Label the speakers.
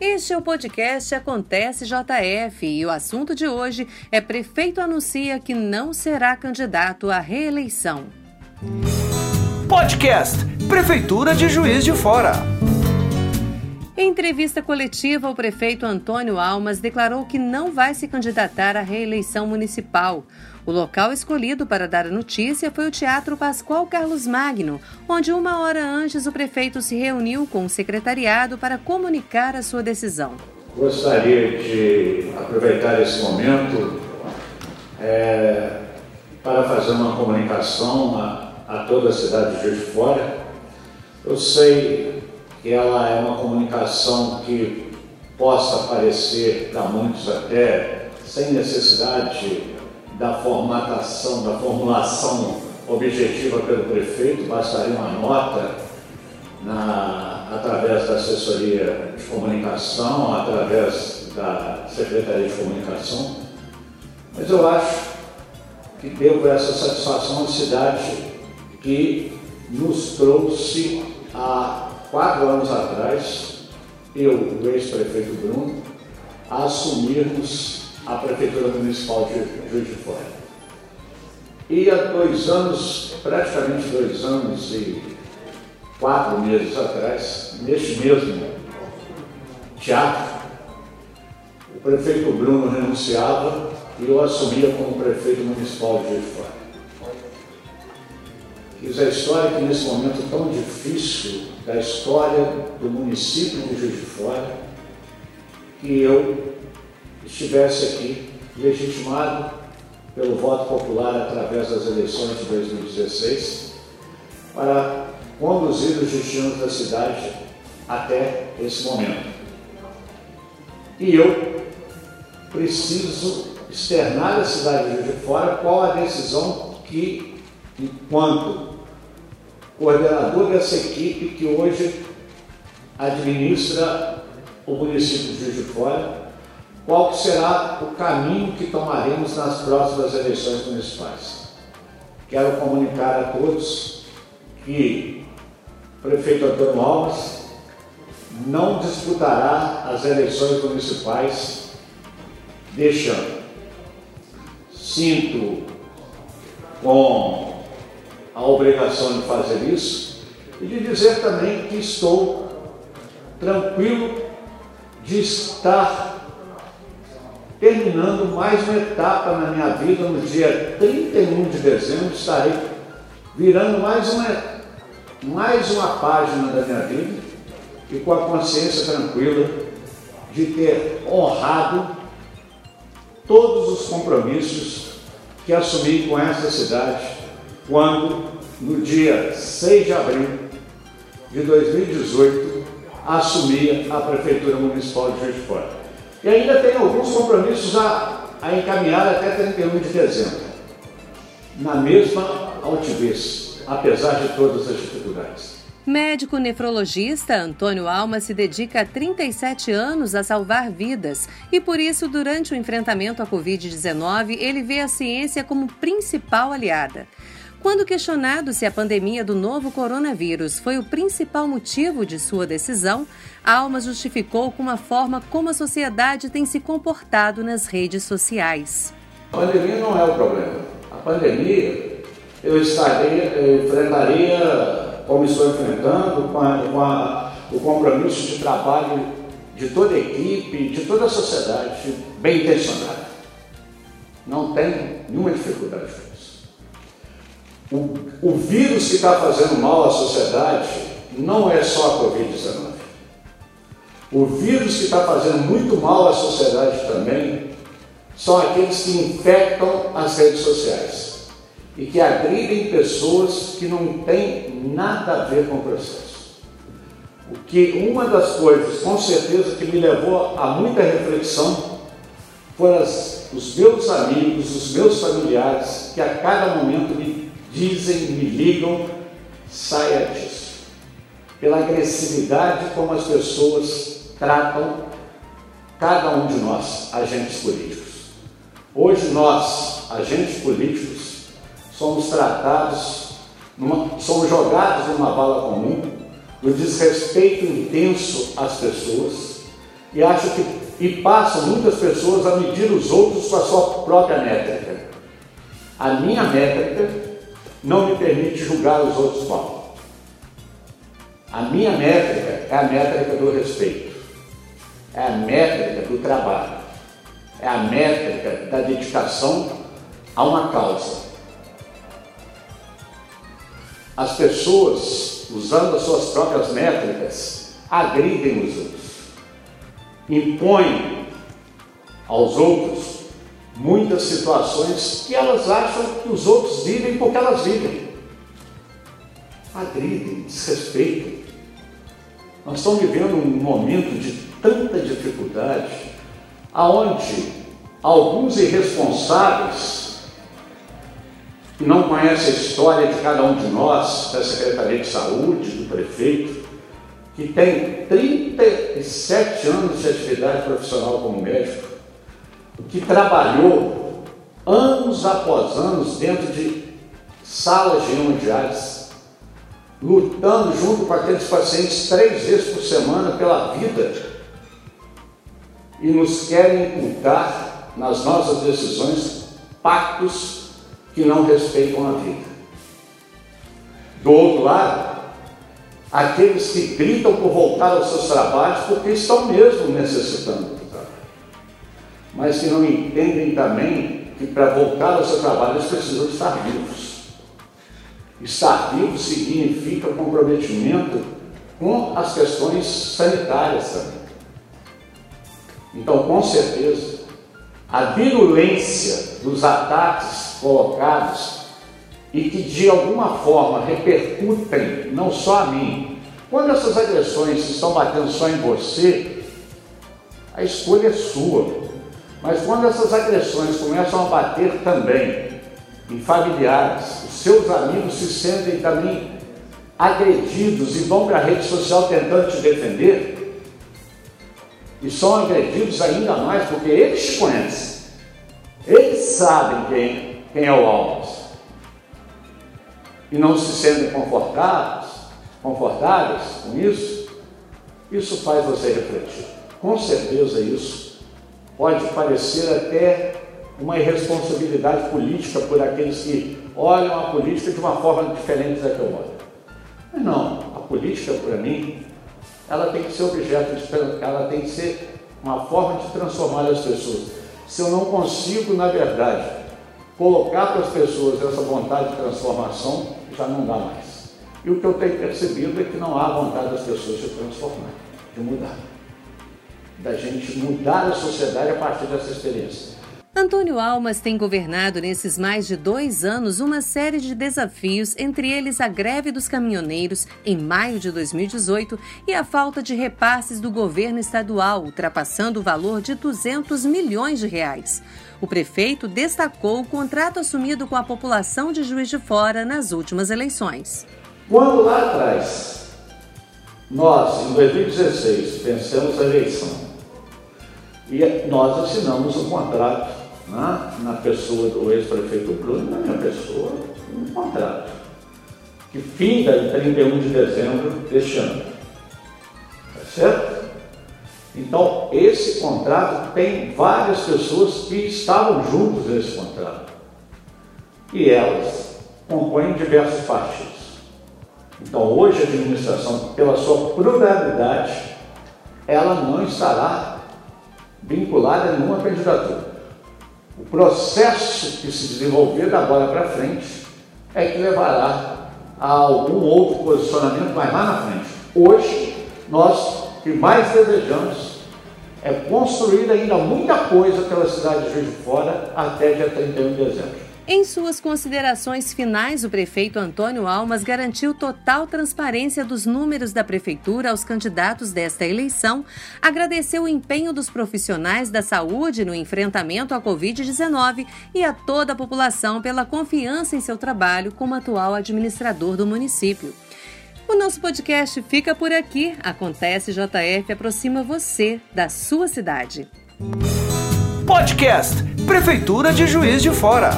Speaker 1: Este é o podcast Acontece JF e o assunto de hoje é prefeito anuncia que não será candidato à reeleição.
Speaker 2: Podcast Prefeitura de Juiz de Fora.
Speaker 1: Em entrevista coletiva, o prefeito Antônio Almas declarou que não vai se candidatar à reeleição municipal. O local escolhido para dar a notícia foi o Teatro Pascoal Carlos Magno, onde uma hora antes o prefeito se reuniu com o secretariado para comunicar a sua decisão.
Speaker 3: Gostaria de aproveitar esse momento é, para fazer uma comunicação a, a toda a cidade de Juiz de Fora. Eu sei ela é uma comunicação que possa parecer para muitos até sem necessidade da formatação, da formulação objetiva pelo prefeito, bastaria uma nota na, através da assessoria de comunicação, através da Secretaria de Comunicação, mas eu acho que devo essa satisfação à cidade que nos trouxe a quatro anos atrás, eu, o ex-prefeito Bruno, a assumirmos a Prefeitura Municipal de Juiz de Fora. E há dois anos, praticamente dois anos e quatro meses atrás, neste mesmo teatro, o prefeito Bruno renunciava e eu assumia como prefeito municipal de Juiz de Fora. Fiz a história que nesse momento tão difícil da história do município de Juiz de Fora, que eu estivesse aqui legitimado pelo voto popular através das eleições de 2016 para conduzir os destinos da cidade até esse momento. E eu preciso externar à cidade de Juiz de Fora qual a decisão que, enquanto coordenador dessa equipe que hoje administra o município de Juiz de Fora, qual será o caminho que tomaremos nas próximas eleições municipais. Quero comunicar a todos que o prefeito Antônio Alves não disputará as eleições municipais deste ano. Sinto com a obrigação de fazer isso e de dizer também que estou tranquilo de estar terminando mais uma etapa na minha vida. No dia 31 de dezembro, estarei virando mais uma, mais uma página da minha vida e com a consciência tranquila de ter honrado todos os compromissos que assumi com essa cidade quando, no dia 6 de abril de 2018, assumia a Prefeitura Municipal de Juiz de Fora. E ainda tem alguns compromissos a, a encaminhar até 31 de dezembro, na mesma altivez, apesar de todas as dificuldades.
Speaker 1: Médico nefrologista Antônio Alma se dedica há 37 anos a salvar vidas e, por isso, durante o enfrentamento à Covid-19, ele vê a ciência como principal aliada. Quando questionado se a pandemia do novo coronavírus foi o principal motivo de sua decisão, Alma justificou com a forma como a sociedade tem se comportado nas redes sociais.
Speaker 3: A pandemia não é o problema. A pandemia eu estaria, eu enfrentaria, como estou enfrentando, com, a, com a, o compromisso de trabalho de toda a equipe, de toda a sociedade, bem intencionada. Não tem nenhuma dificuldade. O, o vírus que está fazendo mal à sociedade não é só a Covid-19. O vírus que está fazendo muito mal à sociedade também são aqueles que infectam as redes sociais e que agridem pessoas que não têm nada a ver com o processo. O que uma das coisas, com certeza, que me levou a muita reflexão foram os meus amigos, os meus familiares, que a cada momento me dizem, me ligam, saia disso. Pela agressividade como as pessoas tratam cada um de nós, agentes políticos. Hoje nós, agentes políticos, somos tratados, numa, somos jogados numa bala comum, no desrespeito intenso às pessoas, e acho que e passam muitas pessoas a medir os outros com a sua própria métrica. A minha métrica não me permite julgar os outros mal. A minha métrica é a métrica do respeito, é a métrica do trabalho, é a métrica da dedicação a uma causa. As pessoas, usando as suas próprias métricas, agridem os outros impõem aos outros muitas situações que elas acham que os outros vivem porque elas vivem. Agridem, desrespeitam. Nós estamos vivendo um momento de tanta dificuldade, aonde alguns irresponsáveis que não conhecem a história de cada um de nós, da Secretaria de Saúde, do prefeito, que tem 37 anos de atividade profissional como médico, que trabalhou anos após anos dentro de salas hemodiálise, lutando junto com aqueles pacientes três vezes por semana pela vida, e nos querem inculcar nas nossas decisões pactos que não respeitam a vida. Do outro lado, aqueles que gritam por voltar aos seus trabalhos porque estão mesmo necessitando mas que não entendem também que para voltar ao seu trabalho eles precisam estar vivos. Estar vivo significa comprometimento com as questões sanitárias também. Então, com certeza, a virulência dos ataques colocados e que de alguma forma repercutem não só a mim. Quando essas agressões estão batendo só em você, a escolha é sua. Mas quando essas agressões começam a bater também em familiares, os seus amigos se sentem também agredidos e vão para a rede social tentando te defender, e são agredidos ainda mais porque eles te conhecem, eles sabem quem, quem é o alvo e não se sentem confortáveis, confortáveis com isso, isso faz você refletir. Com certeza isso pode parecer até uma irresponsabilidade política por aqueles que olham a política de uma forma diferente da que eu olho. Mas não, a política para mim, ela tem que ser objeto de, ela tem que ser uma forma de transformar as pessoas. Se eu não consigo, na verdade, colocar para as pessoas essa vontade de transformação, já não dá mais. E o que eu tenho percebido é que não há vontade das pessoas de transformar, de mudar. Da gente mudar a sociedade a partir dessa experiência.
Speaker 1: Antônio Almas tem governado nesses mais de dois anos uma série de desafios, entre eles a greve dos caminhoneiros em maio de 2018 e a falta de repasses do governo estadual, ultrapassando o valor de 200 milhões de reais. O prefeito destacou o contrato assumido com a população de Juiz de Fora nas últimas eleições.
Speaker 3: Quando lá atrás, nós, em 2016, vencemos a eleição e nós assinamos um contrato né, na pessoa do ex-prefeito Bruno, na minha pessoa, um contrato que finda em 31 de dezembro deste ano. Tá certo? Então, esse contrato tem várias pessoas que estavam juntos nesse contrato. E elas compõem diversos partidos. Então, hoje a administração, pela sua pluralidade, ela não estará vinculada a nenhuma candidatura. O processo que se desenvolver da agora para frente é que levará a algum outro posicionamento mais lá na frente. Hoje, nós que mais desejamos é construir ainda muita coisa pela cidade de Juiz de Fora até dia 31 de dezembro.
Speaker 1: Em suas considerações finais, o prefeito Antônio Almas garantiu total transparência dos números da prefeitura aos candidatos desta eleição, agradeceu o empenho dos profissionais da saúde no enfrentamento à Covid-19 e a toda a população pela confiança em seu trabalho como atual administrador do município. O nosso podcast fica por aqui. Acontece JF aproxima você da sua cidade.
Speaker 2: Podcast Prefeitura de Juiz de Fora.